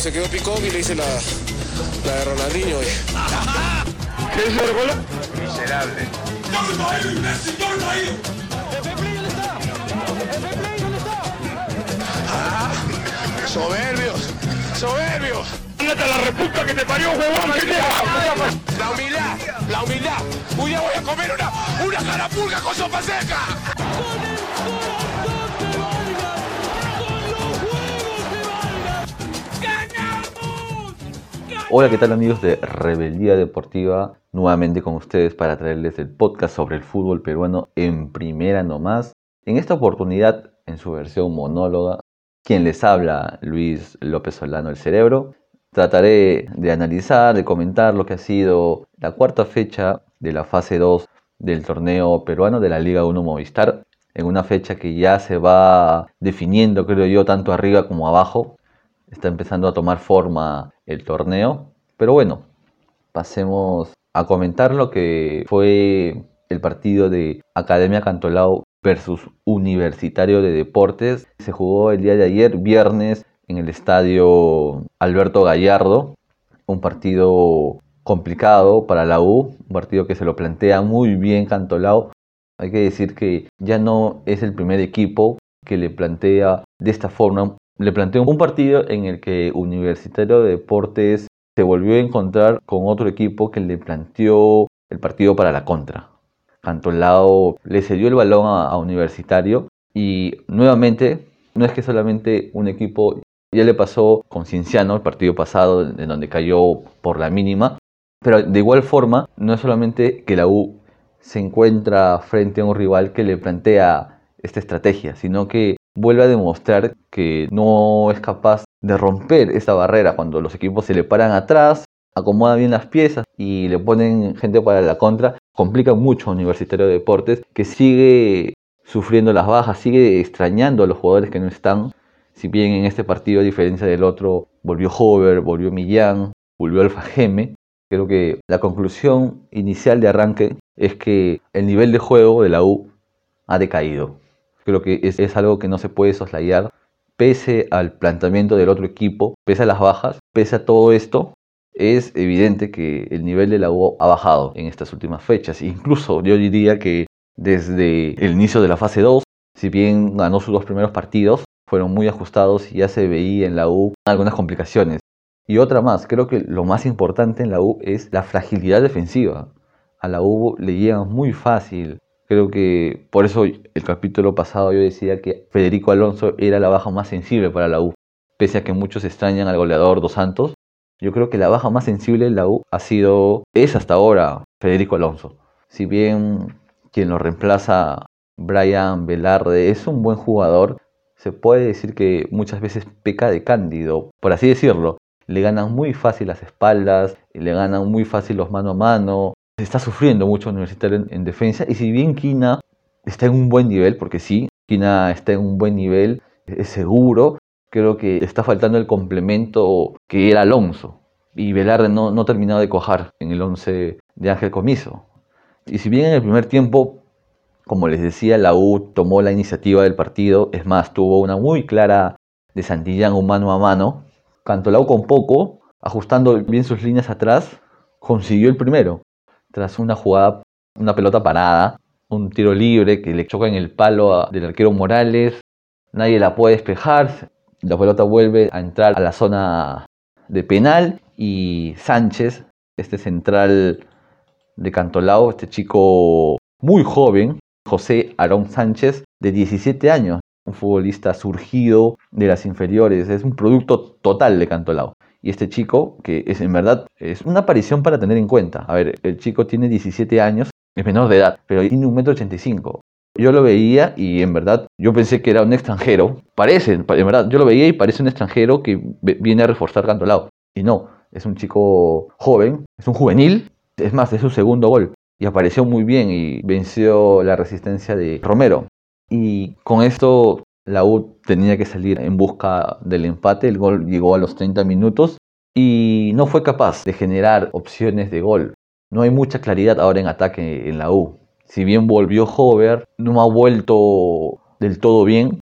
se quedó picón y le hice la, la de Ronaldinho. ¿Qué es el gol? Miserable. Soberbios, soberbios. ¡Ándate a la reputa que te parió, huevón! ¿Qué te La humildad, la humildad. Un día voy a comer una, una carapulga con sopa seca. Hola, ¿qué tal amigos de Rebeldía Deportiva? Nuevamente con ustedes para traerles el podcast sobre el fútbol peruano en primera nomás. En esta oportunidad, en su versión monóloga, quien les habla, Luis López Solano, el cerebro. Trataré de analizar, de comentar lo que ha sido la cuarta fecha de la fase 2 del torneo peruano de la Liga 1 Movistar, en una fecha que ya se va definiendo, creo yo, tanto arriba como abajo. Está empezando a tomar forma el torneo. Pero bueno, pasemos a comentar lo que fue el partido de Academia Cantolao versus Universitario de Deportes. Se jugó el día de ayer, viernes, en el estadio Alberto Gallardo. Un partido complicado para la U, un partido que se lo plantea muy bien Cantolao. Hay que decir que ya no es el primer equipo que le plantea de esta forma. Le plantea un partido en el que Universitario de Deportes se volvió a encontrar con otro equipo que le planteó el partido para la contra. Cantolao le cedió el balón a, a Universitario y nuevamente no es que solamente un equipo ya le pasó con Cienciano el partido pasado en donde cayó por la mínima, pero de igual forma no es solamente que la U se encuentra frente a un rival que le plantea esta estrategia, sino que vuelve a demostrar que no es capaz de romper esa barrera cuando los equipos se le paran atrás, acomodan bien las piezas y le ponen gente para la contra, complica mucho a Universitario de Deportes que sigue sufriendo las bajas, sigue extrañando a los jugadores que no están. Si bien en este partido, a diferencia del otro, volvió Hover, volvió Millán, volvió Alfa Geme, creo que la conclusión inicial de arranque es que el nivel de juego de la U ha decaído. Creo que es, algo que no se puede soslayar pese al planteamiento del otro equipo, pese a las bajas, pese a todo esto, es evidente que el nivel de la U ha bajado en estas últimas fechas. Incluso yo diría que desde el inicio de la fase 2, si bien ganó sus dos primeros partidos, fueron muy ajustados y ya se veía en la U algunas complicaciones. Y otra más, creo que lo más importante en la U es la fragilidad defensiva. A la U le llegan muy fácil Creo que por eso el capítulo pasado yo decía que Federico Alonso era la baja más sensible para la U. Pese a que muchos extrañan al goleador Dos Santos, yo creo que la baja más sensible de la U ha sido, es hasta ahora, Federico Alonso. Si bien quien lo reemplaza, Brian Velarde, es un buen jugador, se puede decir que muchas veces peca de cándido, por así decirlo. Le ganan muy fácil las espaldas, le ganan muy fácil los mano a mano, está sufriendo mucho Universitario en, defensa. Y si bien Quina está en un buen nivel, porque sí, Quina está en un buen nivel, es seguro, creo que está faltando el complemento que era Alonso. Y Velarde no, no ha terminado de cojar en el 11 de Ángel Comiso. Y si bien en el primer tiempo, como les decía, la U tomó la iniciativa del partido, es más, tuvo una muy clara de Santillán un mano a mano, Cantolao con poco, ajustando bien sus líneas atrás, consiguió el primero tras una jugada, una pelota parada, un tiro libre que le choca en el palo del arquero Morales, nadie la puede despejar, la pelota vuelve a entrar a la zona de penal y Sánchez, este central de Cantolao, este chico muy joven, José Aarón Sánchez, de 17 años, un futbolista surgido de las inferiores, es un producto total de Cantolao. Y este chico, que es en verdad, es una aparición para tener en cuenta. A ver, el chico tiene 17 años, es menor de edad, pero tiene un metro 85. Yo lo veía y en verdad yo pensé que era un extranjero. Parece, en verdad, yo lo veía y parece un extranjero que viene a reforzar Cantolao. Y no, es un chico joven, es un juvenil. Es más, es su segundo gol. Y apareció muy bien y venció la resistencia de Romero. Y con esto la U tenía que salir en busca del empate, el gol llegó a los 30 minutos y no fue capaz de generar opciones de gol. No hay mucha claridad ahora en ataque en la U. Si bien volvió Hover, no ha vuelto del todo bien.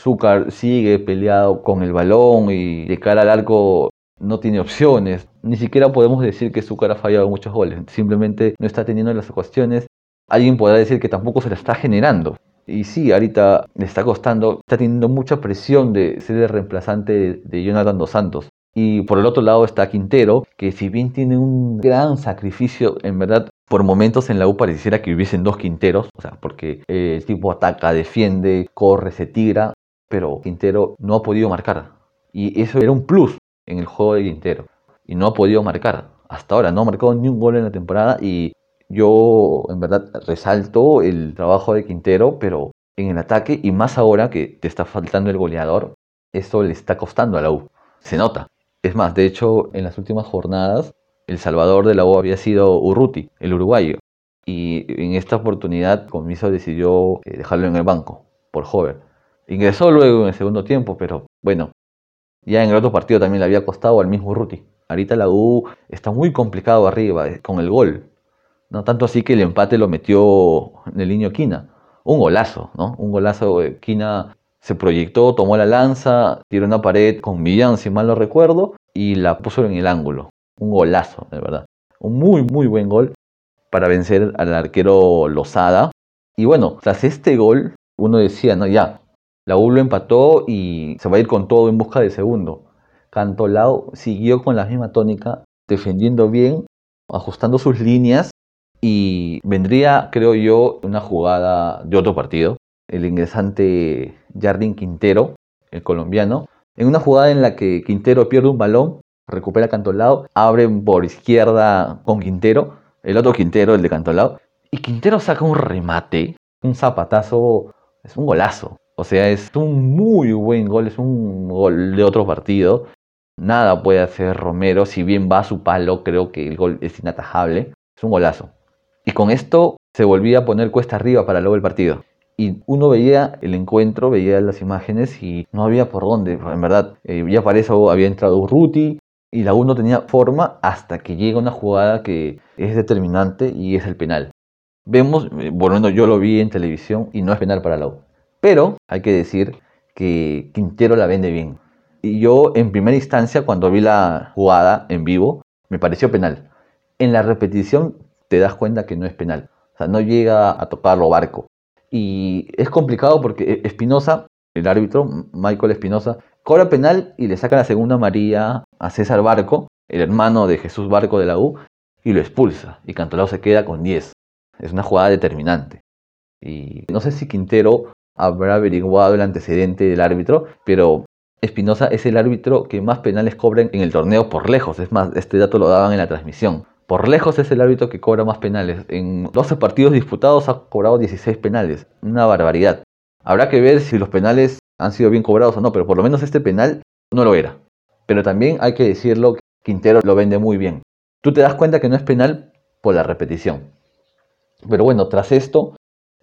Zúcar sigue peleado con el balón y de cara al arco no tiene opciones. Ni siquiera podemos decir que Zúcar ha fallado muchos goles. Simplemente no está teniendo las cuestiones. Alguien podrá decir que tampoco se la está generando. Y sí, ahorita le está costando, está teniendo mucha presión de ser el reemplazante de Jonathan Dos Santos. Y por el otro lado está Quintero, que si bien tiene un gran sacrificio, en verdad, por momentos en la U pareciera que hubiesen dos Quinteros, o sea, porque eh, el tipo ataca, defiende, corre, se tira, pero Quintero no ha podido marcar. Y eso era un plus en el juego de Quintero. Y no ha podido marcar. Hasta ahora no ha marcado ni un gol en la temporada y yo en verdad resalto el trabajo de Quintero, pero en el ataque y más ahora que te está faltando el goleador, esto le está costando a la U. Se nota. Es más, de hecho, en las últimas jornadas, el salvador de la U había sido Urruti, el uruguayo. Y en esta oportunidad, Comiso decidió eh, dejarlo en el banco, por joven. Ingresó luego en el segundo tiempo, pero bueno, ya en el otro partido también le había costado al mismo Ruti. Ahorita la U está muy complicado arriba eh, con el gol. No tanto así que el empate lo metió en el niño Quina. Un golazo, ¿no? Un golazo. Eh, Quina se proyectó, tomó la lanza, tiró una pared con Millán, si mal no recuerdo, y la puso en el ángulo. Un golazo, de verdad. Un muy, muy buen gol para vencer al arquero Lozada. Y bueno, tras este gol, uno decía, no, ya, la U lo empató y se va a ir con todo en busca de segundo. Cantolao siguió con la misma tónica, defendiendo bien, ajustando sus líneas y vendría, creo yo, una jugada de otro partido. El ingresante Jardín Quintero, el colombiano, en una jugada en la que Quintero pierde un balón, recupera Cantolao, abre por izquierda con Quintero, el otro Quintero, el de Cantolao, y Quintero saca un remate, un zapatazo, es un golazo. O sea, es un muy buen gol, es un gol de otro partido. Nada puede hacer Romero, si bien va a su palo, creo que el gol es inatajable. Es un golazo. Y con esto se volvía a poner cuesta arriba para luego el partido. Y uno veía el encuentro, veía las imágenes y no había por dónde. En verdad, eh, ya para eso había entrado Urruti y la no tenía forma hasta que llega una jugada que es determinante y es el penal. Vemos, eh, bueno, yo lo vi en televisión y no es penal para la U. Pero hay que decir que Quintero la vende bien. Y yo en primera instancia, cuando vi la jugada en vivo, me pareció penal. En la repetición te das cuenta que no es penal. O sea, no llega a tocarlo barco. Y es complicado porque Espinosa, el árbitro, Michael Espinosa, cobra penal y le saca la segunda María a César Barco, el hermano de Jesús Barco de la U, y lo expulsa. Y Cantolao se queda con 10. Es una jugada determinante. Y no sé si Quintero habrá averiguado el antecedente del árbitro, pero Espinosa es el árbitro que más penales cobra en el torneo por lejos. Es más, este dato lo daban en la transmisión. Por lejos es el árbitro que cobra más penales. En 12 partidos disputados ha cobrado 16 penales. Una barbaridad. Habrá que ver si los penales han sido bien cobrados o no, pero por lo menos este penal no lo era. Pero también hay que decirlo, Quintero lo vende muy bien. Tú te das cuenta que no es penal por la repetición. Pero bueno, tras esto,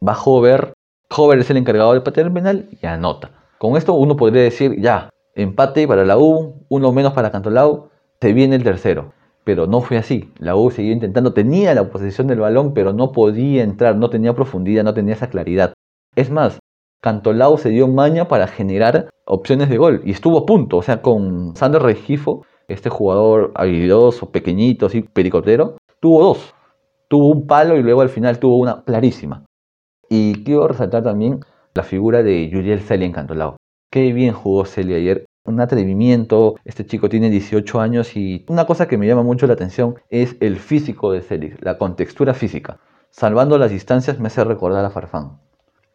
va Hover Hover es el encargado de patear el penal y anota. Con esto uno podría decir, ya, empate para la U, uno menos para Cantolao, se viene el tercero. Pero no fue así. La U siguió intentando, tenía la posesión del balón, pero no podía entrar, no tenía profundidad, no tenía esa claridad. Es más, Cantolao se dio maña para generar opciones de gol y estuvo a punto. O sea, con Sander Regifo, este jugador habilidoso, pequeñito, así, pericotero, tuvo dos. Tuvo un palo y luego al final tuvo una clarísima. Y quiero resaltar también la figura de Yuriel Celia en Cantolao. Qué bien jugó Celia ayer. Un atrevimiento. Este chico tiene 18 años y una cosa que me llama mucho la atención es el físico de Celia, la contextura física. Salvando las distancias me hace recordar a Farfán.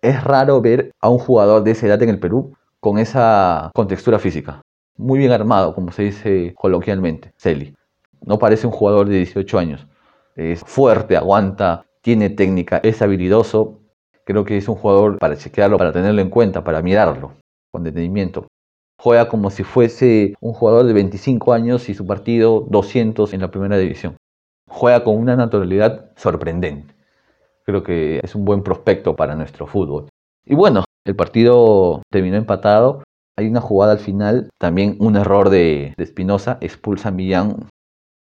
Es raro ver a un jugador de esa edad en el Perú con esa contextura física. Muy bien armado, como se dice coloquialmente, Celi. No parece un jugador de 18 años. Es fuerte, aguanta, tiene técnica, es habilidoso Creo que es un jugador para chequearlo, para tenerlo en cuenta, para mirarlo con detenimiento. Juega como si fuese un jugador de 25 años y su partido 200 en la primera división. Juega con una naturalidad sorprendente. Creo que es un buen prospecto para nuestro fútbol. Y bueno, el partido terminó empatado. Hay una jugada al final, también un error de Espinosa, expulsa a Millán,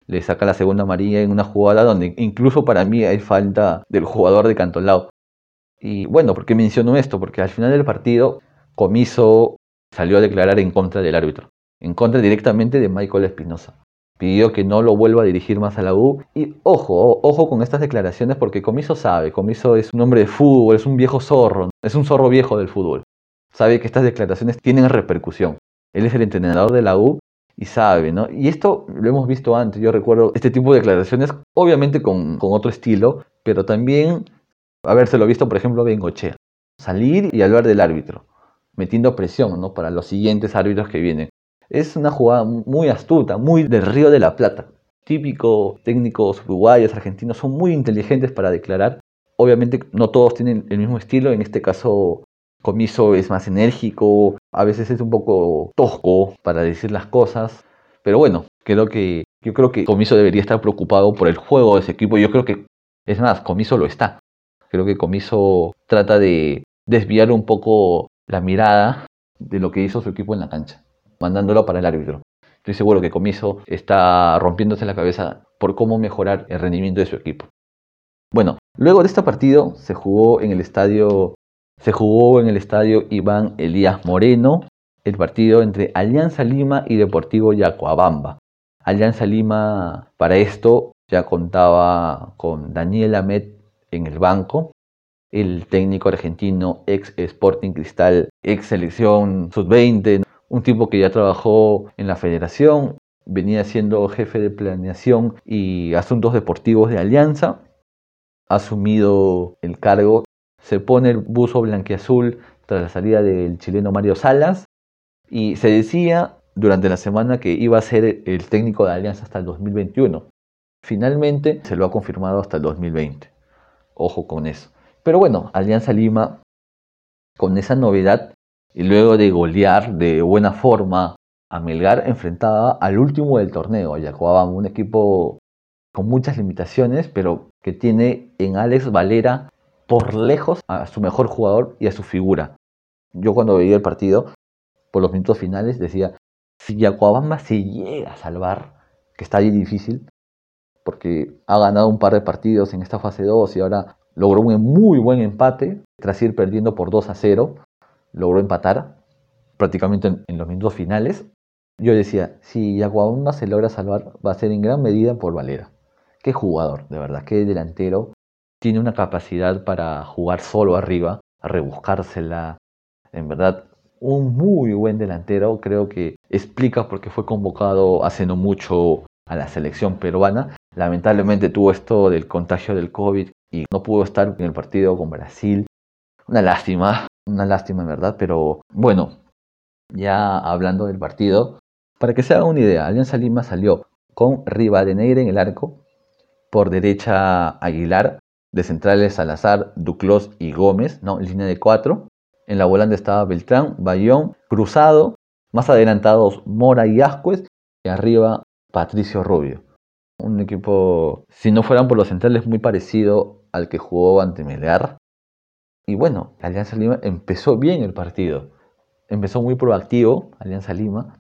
le saca la segunda amarilla en una jugada donde incluso para mí hay falta del jugador de Cantolao. Y bueno, ¿por qué menciono esto? Porque al final del partido, Comiso salió a declarar en contra del árbitro. en contra directamente de Michael Espinosa. Pidió que no lo vuelva a dirigir más a la U. Y ojo, ojo con estas declaraciones porque Comiso sabe, Comiso es un hombre de fútbol, es un viejo zorro, es un zorro viejo del fútbol. Sabe que estas declaraciones tienen repercusión. Él es el entrenador de la U y sabe, ¿no? Y esto lo hemos visto antes, yo recuerdo este tipo de declaraciones, obviamente con, con otro estilo, pero también habérselo visto, por ejemplo, a Bengochea. Salir y hablar del árbitro, metiendo presión, ¿no? Para los siguientes árbitros que vienen. Es una jugada muy astuta, muy del Río de la Plata. Típico técnicos uruguayos, argentinos, son muy inteligentes para declarar. Obviamente no todos tienen el mismo estilo, en este caso Comiso es más enérgico, a veces es un poco tosco para decir las cosas, pero bueno, creo que yo creo que Comiso debería estar preocupado por el juego de ese equipo. Yo creo que es más, Comiso lo está. Creo que Comiso trata de desviar un poco la mirada de lo que hizo su equipo en la cancha mandándolo para el árbitro. Estoy seguro que Comiso está rompiéndose la cabeza por cómo mejorar el rendimiento de su equipo. Bueno, luego de este partido se jugó en el estadio se jugó en el estadio Iván Elías Moreno el partido entre Alianza Lima y Deportivo Yacoabamba. Alianza Lima para esto ya contaba con Daniel Amet en el banco, el técnico argentino ex Sporting Cristal, ex selección sub-20, un tipo que ya trabajó en la federación, venía siendo jefe de planeación y asuntos deportivos de Alianza, ha asumido el cargo, se pone el buzo blanquiazul tras la salida del chileno Mario Salas y se decía durante la semana que iba a ser el técnico de Alianza hasta el 2021. Finalmente se lo ha confirmado hasta el 2020. Ojo con eso. Pero bueno, Alianza Lima, con esa novedad, y luego de golear de buena forma a Melgar, enfrentaba al último del torneo, a un equipo con muchas limitaciones, pero que tiene en Alex Valera por lejos a su mejor jugador y a su figura. Yo cuando veía el partido, por los minutos finales, decía, si Yacuabamba se llega a salvar, que está ahí difícil, porque ha ganado un par de partidos en esta fase 2 y ahora logró un muy buen empate tras ir perdiendo por 2 a 0 logró empatar prácticamente en, los minutos finales. Yo decía, si Yaguabamba se logra salvar, va a ser en gran medida por Valera. Qué jugador, de verdad, qué delantero. Tiene una capacidad para jugar solo arriba, rebuscársela. En verdad, un muy buen delantero. Creo que explica por qué fue convocado hace no mucho a la selección peruana. Lamentablemente tuvo esto del contagio del COVID y no pudo estar en el partido con Brasil. Una lástima, una lástima, en verdad, pero bueno, ya hablando del partido, para que se haga una idea, Alianza Lima salió con Rivadeneira en el arco, por derecha Aguilar, de centrales Salazar, Duclos y Gómez, ¿no? línea de cuatro. En la volante estaba Beltrán, Bayón, Cruzado, más adelantados Mora y Ascuez, y arriba Patricio Rubio. Un equipo, si no fueran por los centrales, muy parecido al que jugó ante Melear. Y bueno, Alianza Lima empezó bien el partido. Empezó muy proactivo, Alianza Lima.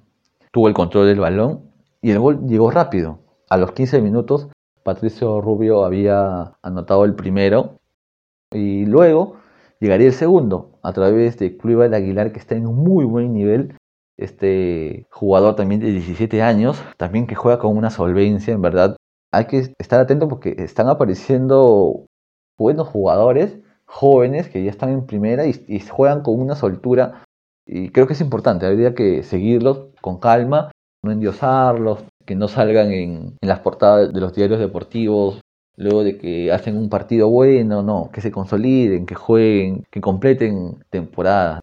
Tuvo el control del balón y el gol llegó rápido. A los 15 minutos, Patricio Rubio había anotado el primero. Y luego llegaría el segundo a través de Cluiva Aguilar, que está en muy buen nivel. Este jugador también de 17 años, también que juega con una solvencia, en verdad. Hay que estar atento porque están apareciendo buenos jugadores jóvenes que ya están en primera y, juegan con una soltura. Y creo que es importante, habría que seguirlos con calma, no endiosarlos, que no salgan en, las portadas de los diarios deportivos luego de que hacen un partido bueno, no, que se consoliden, que jueguen, que completen temporada.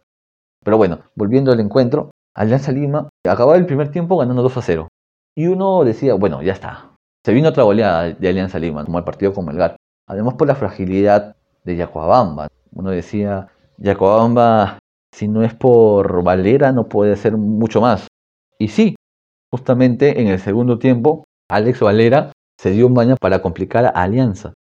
Pero bueno, volviendo al encuentro, Alianza Lima acababa el primer tiempo ganando 2 a 0. Y uno decía, bueno, ya está. Se vino otra goleada de Alianza Lima, como el partido con Melgar. Además por la fragilidad de Yacoabamba. Uno decía, Yacoabamba, si no es por Valera, no puede hacer mucho más. Y sí, justamente en el segundo tiempo, Alex Valera se dio un baño para complicar a Alianza.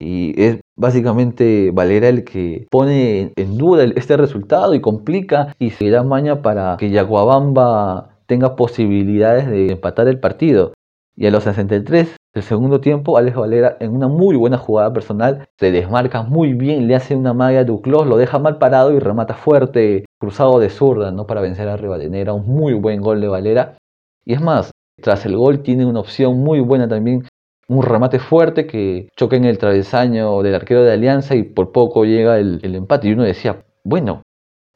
Y es básicamente Valera el que pone en duda este resultado y complica y se da maña para que Yaguabamba tenga posibilidades de empatar el partido. Y a los 63 del segundo tiempo, Alex Valera en una muy buena jugada personal se desmarca muy bien, le hace una magia a Duclos, lo deja mal parado y remata fuerte cruzado de zurda, ¿no? Para vencer a Rivadeneira, un muy buen gol de Valera. Y es más, tras el gol tiene una opción muy buena también, un remate fuerte que choca en el travesaño del arquero de Alianza y por poco llega el, el empate. Y uno decía, bueno,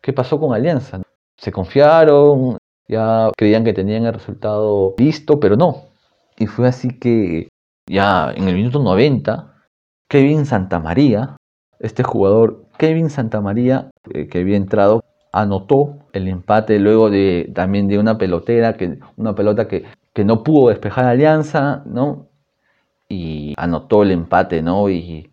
¿qué pasó con Alianza? Se confiaron, ya creían que tenían el resultado listo, pero no. Y fue así que ya en el minuto 90, Kevin Santamaría, este jugador Kevin Santamaría, eh, que había entrado, anotó el empate luego de también de una pelotera, que, una pelota que, que no pudo despejar Alianza, ¿no? Y anotó el empate, ¿no? Y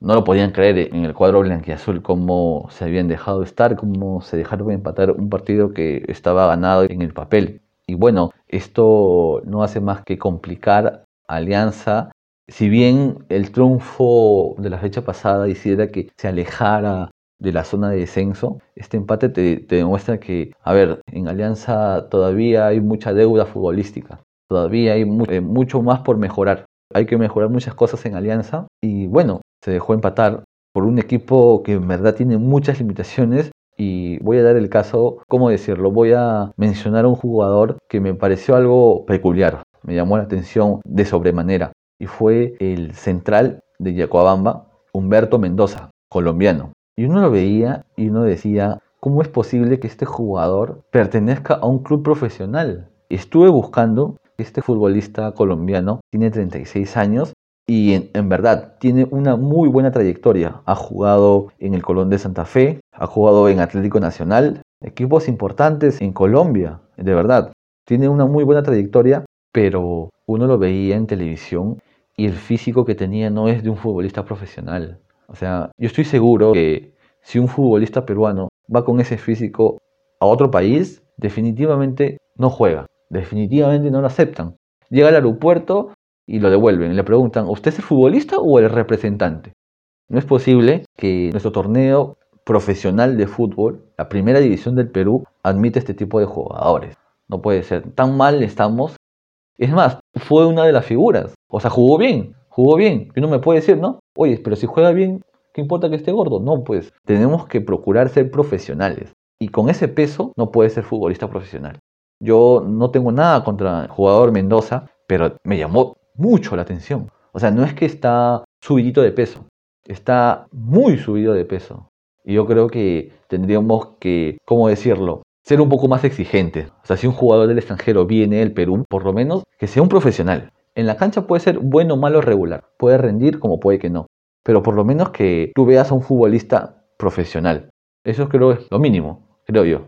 no lo podían creer en el cuadro blanquiazul cómo se habían dejado estar, cómo se dejaron empatar un partido que estaba ganado en el papel. Y bueno, esto no hace más que complicar Alianza. Si bien el triunfo de la fecha pasada hiciera que se alejara de la zona de descenso, este empate te, demuestra que, a ver, en Alianza todavía hay mucha deuda futbolística, todavía hay eh, mucho más por mejorar. Hay que mejorar muchas cosas en Alianza y bueno, se dejó empatar por un equipo que en verdad tiene muchas limitaciones y voy a dar el caso, ¿cómo decirlo? Voy a mencionar un jugador que me pareció algo peculiar, me llamó la atención de sobremanera y fue el central de Yacoabamba, Humberto Mendoza, colombiano. Y uno lo veía y uno decía, ¿cómo es posible que este jugador pertenezca a un club profesional? Estuve buscando, este futbolista colombiano tiene 36 años y en, verdad tiene una muy buena trayectoria. Ha jugado en el Colón de Santa Fe, ha jugado en Atlético Nacional, equipos importantes en Colombia, de verdad. Tiene una muy buena trayectoria, pero uno lo veía en televisión y el físico que tenía no es de un futbolista profesional. O sea, yo estoy seguro que si un futbolista peruano va con ese físico a otro país, definitivamente no juega. Definitivamente no lo aceptan. Llega al aeropuerto y lo devuelven. Le preguntan, ¿usted es el futbolista o el representante? No es posible que nuestro torneo profesional de fútbol, la primera división del Perú, admite este tipo de jugadores. No puede ser. Tan mal estamos. Es más, fue una de las figuras. O sea, jugó bien, jugó bien. Y uno me puede decir, ¿no? Oye, pero si juega bien, ¿qué importa que esté gordo? No, pues tenemos que procurar ser profesionales. Y con ese peso no puede ser futbolista profesional. Yo no tengo nada contra el jugador Mendoza, pero me llamó mucho la atención. O sea, no es que está subidito de peso, está muy subido de peso. Y yo creo que tendríamos que, ¿cómo decirlo? Ser un poco más exigentes. O sea, si un jugador del extranjero viene del Perú, por lo menos que sea un profesional. En la cancha puede ser bueno, malo, regular. Puede rendir como puede que no. Pero por lo menos que tú veas a un futbolista profesional. Eso creo es lo mínimo, creo yo.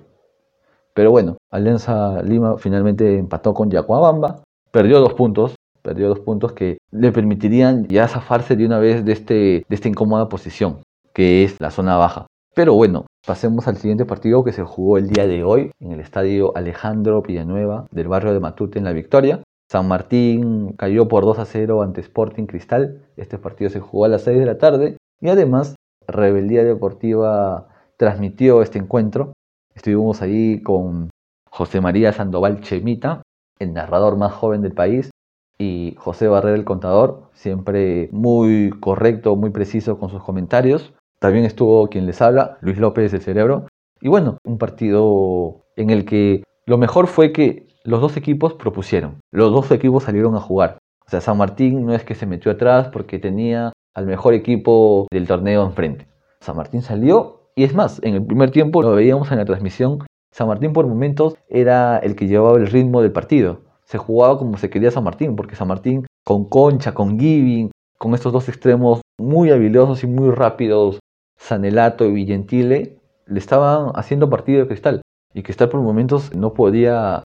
Pero bueno, Alianza Lima finalmente empató con Yacuabamba. Perdió dos puntos perdió dos puntos que le permitirían ya zafarse de una vez de, este, de esta incómoda posición, que es la zona baja. Pero bueno, pasemos al siguiente partido que se jugó el día de hoy en el estadio Alejandro Villanueva del barrio de Matute en La Victoria. San Martín cayó por 2 a 0 ante Sporting Cristal. Este partido se jugó a las 6 de la tarde y además Rebeldía Deportiva transmitió este encuentro. Estuvimos ahí con José María Sandoval Chemita, el narrador más joven del país, y José Barrera el contador, siempre muy correcto, muy preciso con sus comentarios. También estuvo quien les habla, Luis López el Cerebro. Y bueno, un partido en el que lo mejor fue que los dos equipos propusieron, los dos equipos salieron a jugar. O sea, San Martín no es que se metió atrás porque tenía al mejor equipo del torneo enfrente. San Martín salió y es más, en el primer tiempo lo veíamos en la transmisión, San Martín por momentos era el que llevaba el ritmo del partido se jugaba como se quería San Martín, porque San Martín con Concha, con Giving, con estos dos extremos muy habilidosos y muy rápidos, Sanelato y Villentile, le estaban haciendo partido de cristal. Y Cristal por momentos no podía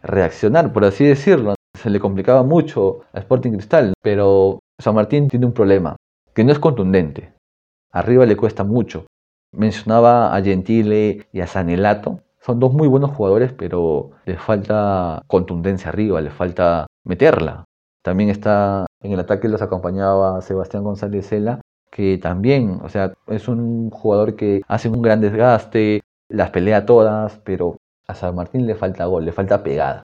reaccionar, por así decirlo. Se le complicaba mucho a Sporting Cristal, pero San Martín tiene un problema, que no es contundente. Arriba le cuesta mucho. Mencionaba a Gentile y a Sanelato, son dos muy buenos jugadores, pero les falta contundencia arriba, les falta meterla. También está en el ataque los acompañaba Sebastián González Cela, que también, o sea, es un jugador que hace un gran desgaste, las pelea todas, pero a San Martín le falta gol, le falta pegada.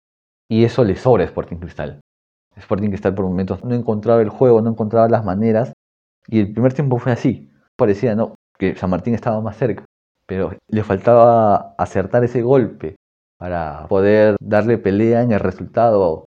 Y eso le sobra a Sporting Cristal. Sporting Cristal por momentos no encontraba el juego, no encontraba las maneras. Y el primer tiempo fue así. Parecía, ¿no? Que San Martín estaba más cerca. Pero le faltaba acertar ese golpe para poder darle pelea en el resultado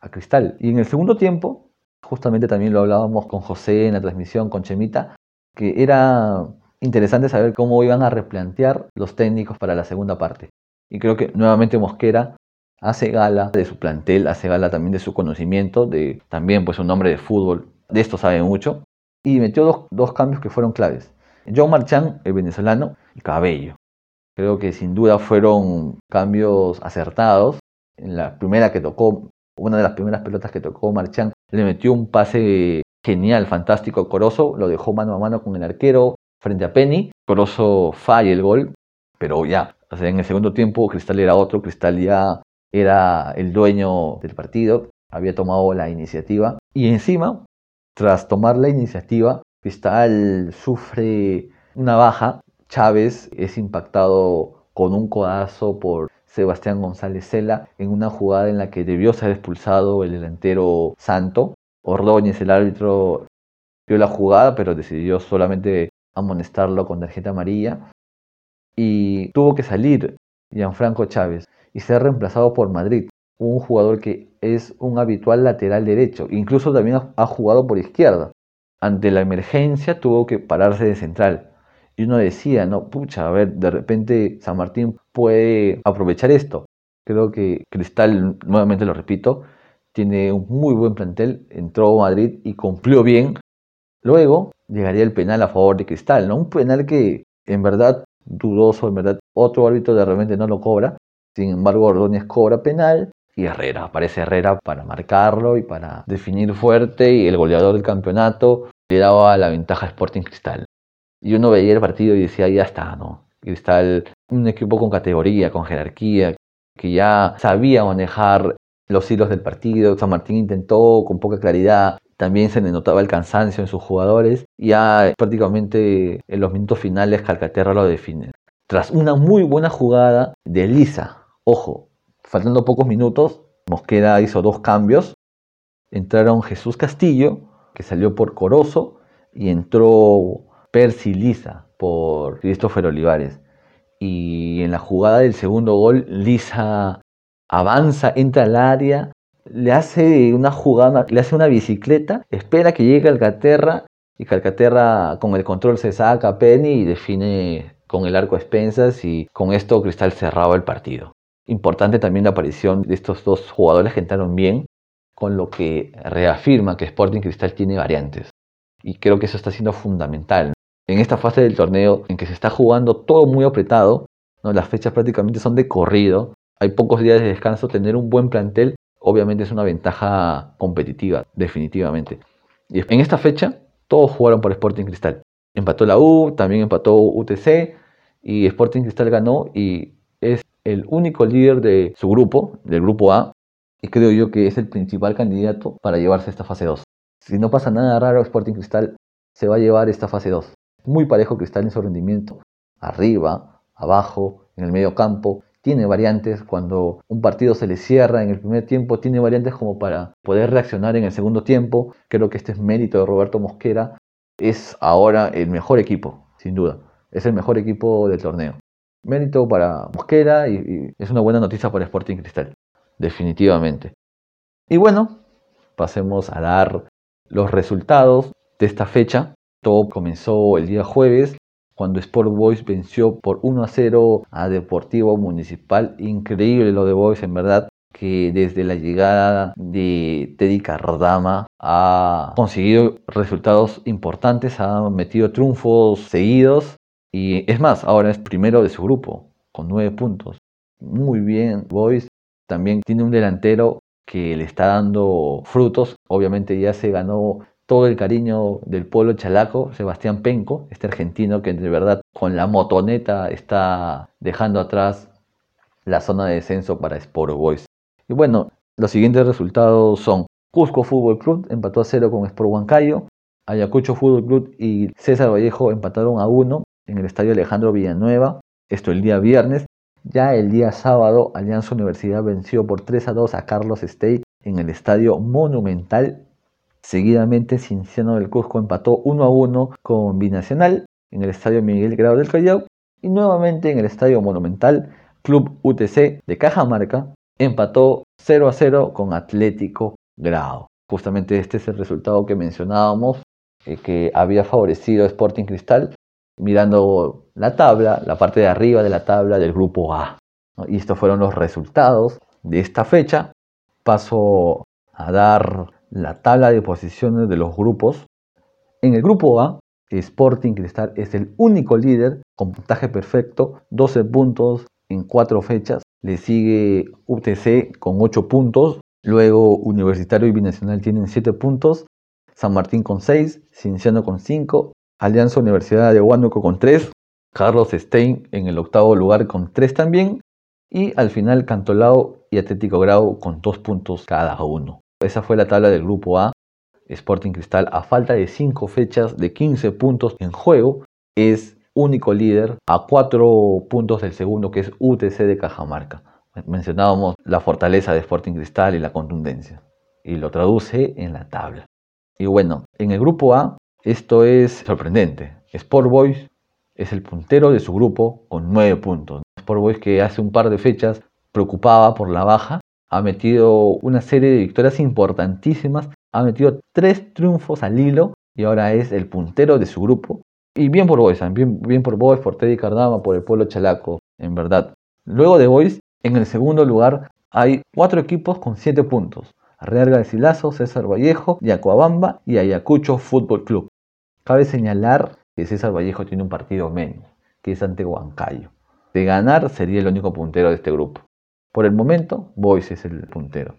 a Cristal. Y en el segundo tiempo, justamente también lo hablábamos con José en la transmisión, con Chemita, que era interesante saber cómo iban a replantear los técnicos para la segunda parte. Y creo que nuevamente Mosquera hace gala de su plantel, hace gala también de su conocimiento, de también pues un hombre de fútbol, de esto sabe mucho, y metió dos, dos cambios que fueron claves. John Marchand, el venezolano, Cabello. Creo que sin duda fueron cambios acertados. En la primera que tocó, una de las primeras pelotas que tocó Marchand, le metió un pase genial, fantástico Corozo, lo dejó mano a mano con el arquero frente a Penny. Corozo falla el gol, pero ya, en el segundo tiempo Cristal era otro, Cristal ya era el dueño del partido, había tomado la iniciativa y encima, tras tomar la iniciativa, Cristal sufre una baja, Chávez es impactado con un codazo por Sebastián González Cela en una jugada en la que debió ser expulsado el delantero Santo. Ordóñez, el árbitro, vio la jugada, pero decidió solamente amonestarlo con tarjeta amarilla. Y tuvo que salir Gianfranco Chávez y ser reemplazado por Madrid, un jugador que es un habitual lateral derecho, incluso también ha jugado por izquierda. Ante la emergencia tuvo que pararse de central. Y uno decía, no, pucha, a ver, de repente San Martín puede aprovechar esto. Creo que Cristal, nuevamente lo repito, tiene un muy buen plantel, entró a Madrid y cumplió bien. Luego llegaría el penal a favor de Cristal, ¿no? Un penal que en verdad dudoso, en verdad otro árbitro de repente no lo cobra. Sin embargo, Ordóñez cobra penal y Herrera, aparece Herrera para marcarlo y para definir fuerte y el goleador del campeonato le daba la ventaja a Sporting Cristal. Y uno veía el partido y decía, ya está, ¿no? Cristal, un equipo con categoría, con jerarquía, que ya sabía manejar los hilos del partido. San Martín intentó con poca claridad. También se le notaba el cansancio en sus jugadores. Ya prácticamente en los minutos finales Calcaterra lo define. Tras una muy buena jugada de Lisa, ojo, faltando pocos minutos, Mosquera hizo dos cambios. Entraron Jesús Castillo, que salió por Corozo, y entró Percy Lisa por Christopher Olivares. Y en la jugada del segundo gol, Lisa avanza, entra al área, le hace una jugada, le hace una bicicleta, espera que llegue Calcaterra y Calcaterra con el control se saca a Penny y define con el arco a expensas y con esto Cristal cerraba el partido. Importante también la aparición de estos dos jugadores que entraron bien, con lo que reafirma que Sporting Cristal tiene variantes. Y creo que eso está siendo fundamental en esta fase del torneo en que se está jugando todo muy apretado, las fechas prácticamente son de corrido, hay pocos días de descanso, tener un buen plantel obviamente es una ventaja competitiva, definitivamente. En esta fecha todos jugaron por Sporting Cristal. Empató la U, también empató UTC y Sporting Cristal ganó y es el único líder de su grupo, del grupo A, y creo yo que es el principal candidato para llevarse esta fase 2. Si no pasa nada raro, Sporting Cristal se va a llevar esta fase 2 muy parejo Cristal en su rendimiento, arriba, abajo, en el medio campo. Tiene variantes cuando un partido se le cierra en el primer tiempo, tiene variantes como para poder reaccionar en el segundo tiempo. Creo que este es mérito de Roberto Mosquera. Es ahora el mejor equipo, sin duda. Es el mejor equipo del torneo. Mérito para Mosquera y, y es una buena noticia para Sporting Cristal, definitivamente. Y bueno, pasemos a dar los resultados de esta fecha. Todo comenzó el día jueves cuando Sport Boys venció por 1 a 0 a Deportivo Municipal. Increíble lo de Boys, en verdad, que desde la llegada de Teddy Cardama ha conseguido resultados importantes, ha metido triunfos seguidos y es más, ahora es primero de su grupo con 9 puntos. Muy bien, Boys. También tiene un delantero que le está dando frutos. Obviamente ya se ganó todo el cariño del pueblo chalaco, Sebastián Penco, este argentino que de verdad con la motoneta está dejando atrás la zona de descenso para Sport Boys. Y bueno, los siguientes resultados son Cusco Fútbol Club empató a cero con Sport Huancayo, Ayacucho Fútbol Club y César Vallejo empataron a uno en el estadio Alejandro Villanueva, esto el día viernes. Ya el día sábado, Alianza Universidad venció por 3 a 2 a Carlos State en el estadio Monumental Seguidamente, Cinciano del Cusco empató 1 a 1 con Binacional en el estadio Miguel Grau del Callao. Y nuevamente en el Estadio Monumental, Club UTC de Cajamarca empató 0 a 0 con Atlético Grado. Justamente este es el resultado que mencionábamos, eh, que había favorecido Sporting Cristal mirando la tabla, la parte de arriba de la tabla del grupo A. Y estos fueron los resultados de esta fecha. Paso a dar la tabla de posiciones de los grupos. En el grupo A, Sporting Cristal es el único líder con puntaje perfecto, 12 puntos en 4 fechas. Le sigue UTC con 8 puntos. Luego Universitario y Binacional tienen 7 puntos. San Martín con 6, Cinciano con 5, Alianza Universidad de Huánuco con 3, Carlos Stein en el octavo lugar con 3 también, y al final Cantolao y Atlético Grau con 2 puntos cada uno. Esa fue la tabla del grupo A. Sporting Cristal, a falta de 5 fechas de 15 puntos en juego, es único líder a 4 puntos del segundo, que es UTC de Cajamarca. Mencionábamos la fortaleza de Sporting Cristal y la contundencia, y lo traduce en la tabla. Y bueno, en el grupo A, esto es sorprendente. Sport Boys es el puntero de su grupo con 9 puntos. Sport Boys que hace un par de fechas preocupaba por la baja, ha metido una serie de victorias importantísimas, ha metido tres triunfos al hilo y ahora es el puntero de su grupo. Y bien por Boys, bien, por Boys, por Teddy Cardama, por el pueblo chalaco, en verdad. Luego de Boys, en el segundo lugar hay cuatro equipos con 7 puntos. Real Garcilaso, César Vallejo, Yacuabamba y Ayacucho Fútbol Club. Cabe señalar que César Vallejo tiene un partido menos, que es ante Huancayo. De ganar sería el único puntero de este grupo. Por el momento, Boys es el puntero.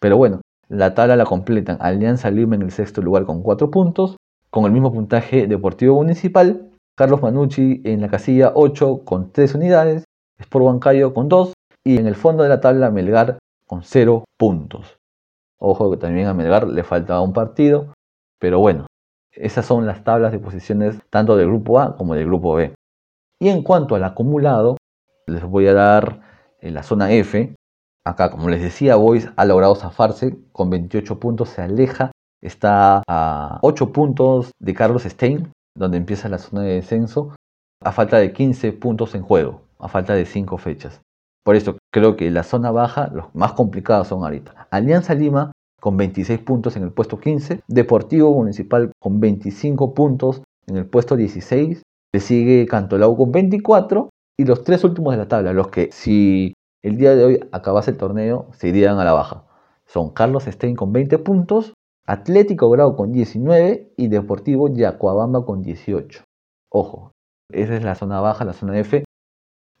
Pero bueno, la tabla la completan Alianza Lima en el sexto lugar con 4 puntos, con el mismo puntaje Deportivo Municipal, Carlos Manucci en la casilla 8 con 3 unidades, Sport Huancayo con 2 y en el fondo de la tabla Melgar con 0 puntos. Ojo que también a Melgar le faltaba un partido, pero bueno, esas son las tablas de posiciones tanto del grupo A como del grupo B. Y en cuanto al acumulado, les voy a dar en la zona F. Acá, como les decía, Boys ha logrado zafarse con 28 puntos, se aleja, está a 8 puntos de Carlos Stein, donde empieza la zona de descenso, a falta de 15 puntos en juego, a falta de 5 fechas. Por eso creo que la zona baja, los más complicados son ahorita. Alianza Lima con 26 puntos en el puesto 15, Deportivo Municipal con 25 puntos en el puesto 16, le sigue Cantolao con 24 y los tres últimos de la tabla, los que si el día de hoy acabase el torneo se irían a la baja. Son Carlos Stein con 20 puntos, Atlético Grau con 19 y Deportivo Yacuabamba con 18. Ojo, esa es la zona baja, la zona F,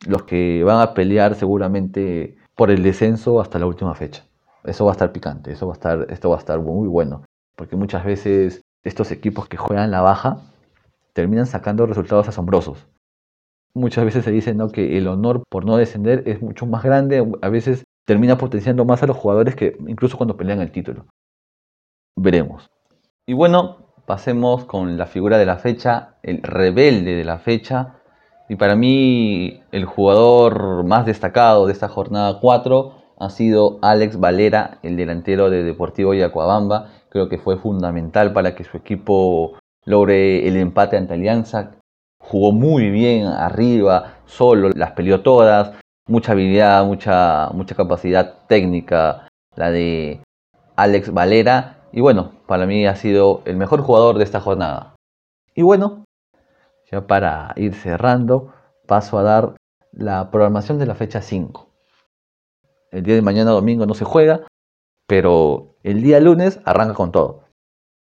los que van a pelear seguramente por el descenso hasta la última fecha. Eso va a estar picante, eso va a estar, esto va a estar muy bueno, porque muchas veces estos equipos que juegan la baja terminan sacando resultados asombrosos muchas veces se dice ¿no? que el honor por no descender es mucho más grande, a veces termina potenciando más a los jugadores que incluso cuando pelean el título. Veremos. Y bueno, pasemos con la figura de la fecha, el rebelde de la fecha. Y para mí el jugador más destacado de esta jornada 4 ha sido Alex Valera, el delantero de Deportivo Yacuabamba. Creo que fue fundamental para que su equipo logre el empate ante Alianza, jugó muy bien arriba, solo, las peleó todas, mucha habilidad, mucha, mucha capacidad técnica, la de Alex Valera. Y bueno, para mí ha sido el mejor jugador de esta jornada. Y bueno, ya para ir cerrando, paso a dar la programación de la fecha 5. El día de mañana domingo no se juega, pero el día lunes arranca con todo.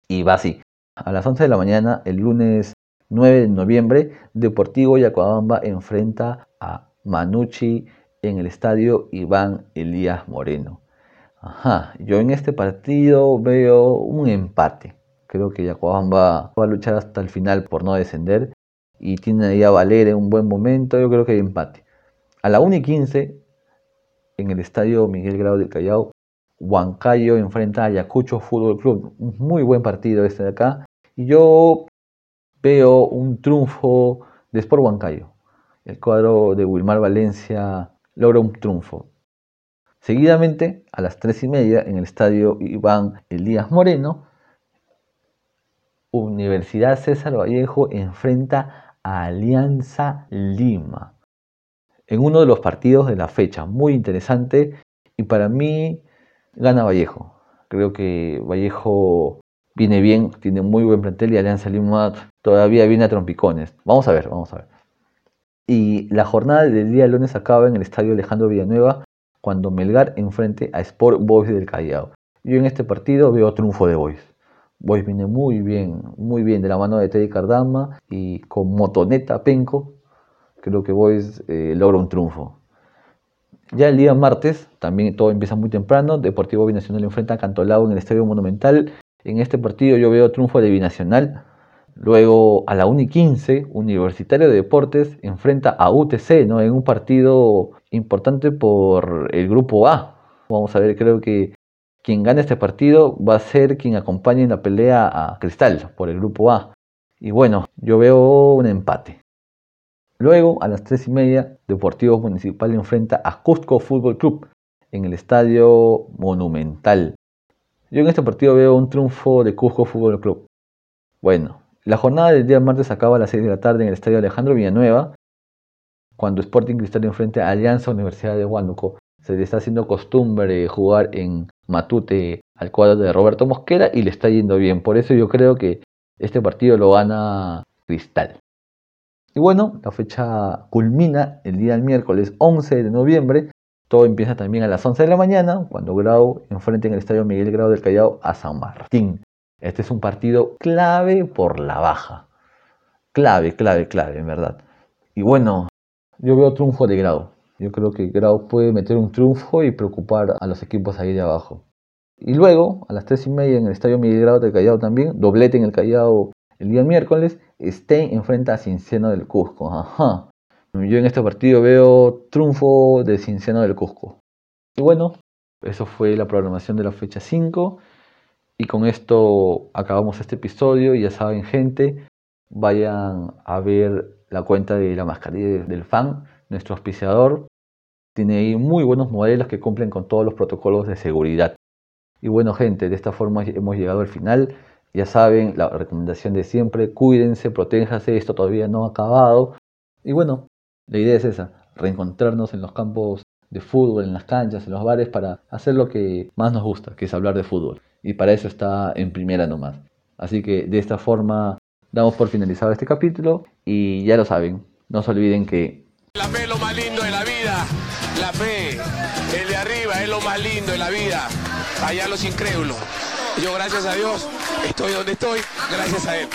Y va así. A las 11 de la mañana, el lunes 9 de noviembre, Deportivo Yacuabamba enfrenta a Manucci en el estadio Iván Elías Moreno. Ajá, yo en este partido veo un empate. Creo que Yacuabamba va a luchar hasta el final por no descender y tiene ahí a Valer en un buen momento. Yo creo que hay empate. A la 1 y 15, en el estadio Miguel Grau del Callao, Huancayo enfrenta a Ayacucho Fútbol Club. Un muy buen partido este de acá. Y yo veo un triunfo de Sport Huancayo. El cuadro de Wilmar Valencia logra un triunfo. Seguidamente, a las tres y media, en el estadio Iván Elías Moreno, Universidad César Vallejo enfrenta a Alianza Lima. En uno de los partidos de la fecha, muy interesante y para mí gana Vallejo. Creo que Vallejo viene bien, tiene muy buen plantel y Alianza Lima todavía viene a trompicones. Vamos a ver, vamos a ver. Y la jornada del día lunes acaba en el estadio Alejandro Villanueva cuando Melgar enfrente a Sport Boys del Callao. Yo en este partido veo triunfo de Boys. Boys viene muy bien, muy bien de la mano de Teddy Cardama y con Motoneta Penco. Creo que Boys eh, logra un triunfo. Ya el día martes, también todo empieza muy temprano. Deportivo Binacional enfrenta a Cantolao en el Estadio Monumental. En este partido yo veo triunfo de Binacional. Luego a la 1 y 15, Universitario de Deportes enfrenta a UTC ¿no? en un partido importante por el grupo A. Vamos a ver, creo que quien gane este partido va a ser quien acompañe en la pelea a Cristal por el grupo A. Y bueno, yo veo un empate. Luego, a las 3 y media, Deportivo Municipal enfrenta a Cusco Fútbol Club en el Estadio Monumental. Yo en este partido veo un triunfo de Cusco Fútbol Club. Bueno, la jornada del día martes acaba a las 6 de la tarde en el estadio Alejandro Villanueva, cuando Sporting Cristal enfrenta a Alianza Universidad de Huánuco. Se le está haciendo costumbre jugar en Matute al cuadro de Roberto Mosquera y le está yendo bien. Por eso yo creo que este partido lo gana Cristal. Y bueno, la fecha culmina el día del miércoles 11 de noviembre. Todo empieza también a las 11 de la mañana, cuando Grau enfrenta en el estadio Miguel Grau del Callao a San Martín. Este es un partido clave por la baja. Clave, clave, clave, en verdad. Y bueno, yo veo triunfo de Grau. Yo creo que Grau puede meter un triunfo y preocupar a los equipos ahí de abajo. Y luego, a las 3 y media en el Estadio Miguel Grau del Callao también, doblete en el Callao el día miércoles, Stein enfrenta a Cinciano del Cusco. Ajá. Yo en este partido veo triunfo de Cinciano del Cusco. Y bueno, eso fue la programación de la fecha 5. Y con esto acabamos este episodio. Ya saben, gente, vayan a ver la cuenta de la mascarilla del fan, nuestro auspiciador. Tiene ahí muy buenos modelos que cumplen con todos los protocolos de seguridad. Y bueno, gente, de esta forma hemos llegado al final. Ya saben, la recomendación de siempre, cuídense, protéjanse, esto todavía no ha acabado. Y bueno, la idea es esa, reencontrarnos en los campos de fútbol, en las canchas, en los bares, para hacer lo que más nos gusta, que es hablar de fútbol y para eso está en primera nomás. Así que de esta forma damos por finalizado este capítulo y ya lo saben, no se olviden que... La fe es lo más lindo de la vida, la fe, el de arriba es lo más lindo de la vida, allá los incrédulos. Yo gracias a Dios estoy donde estoy, gracias a Él.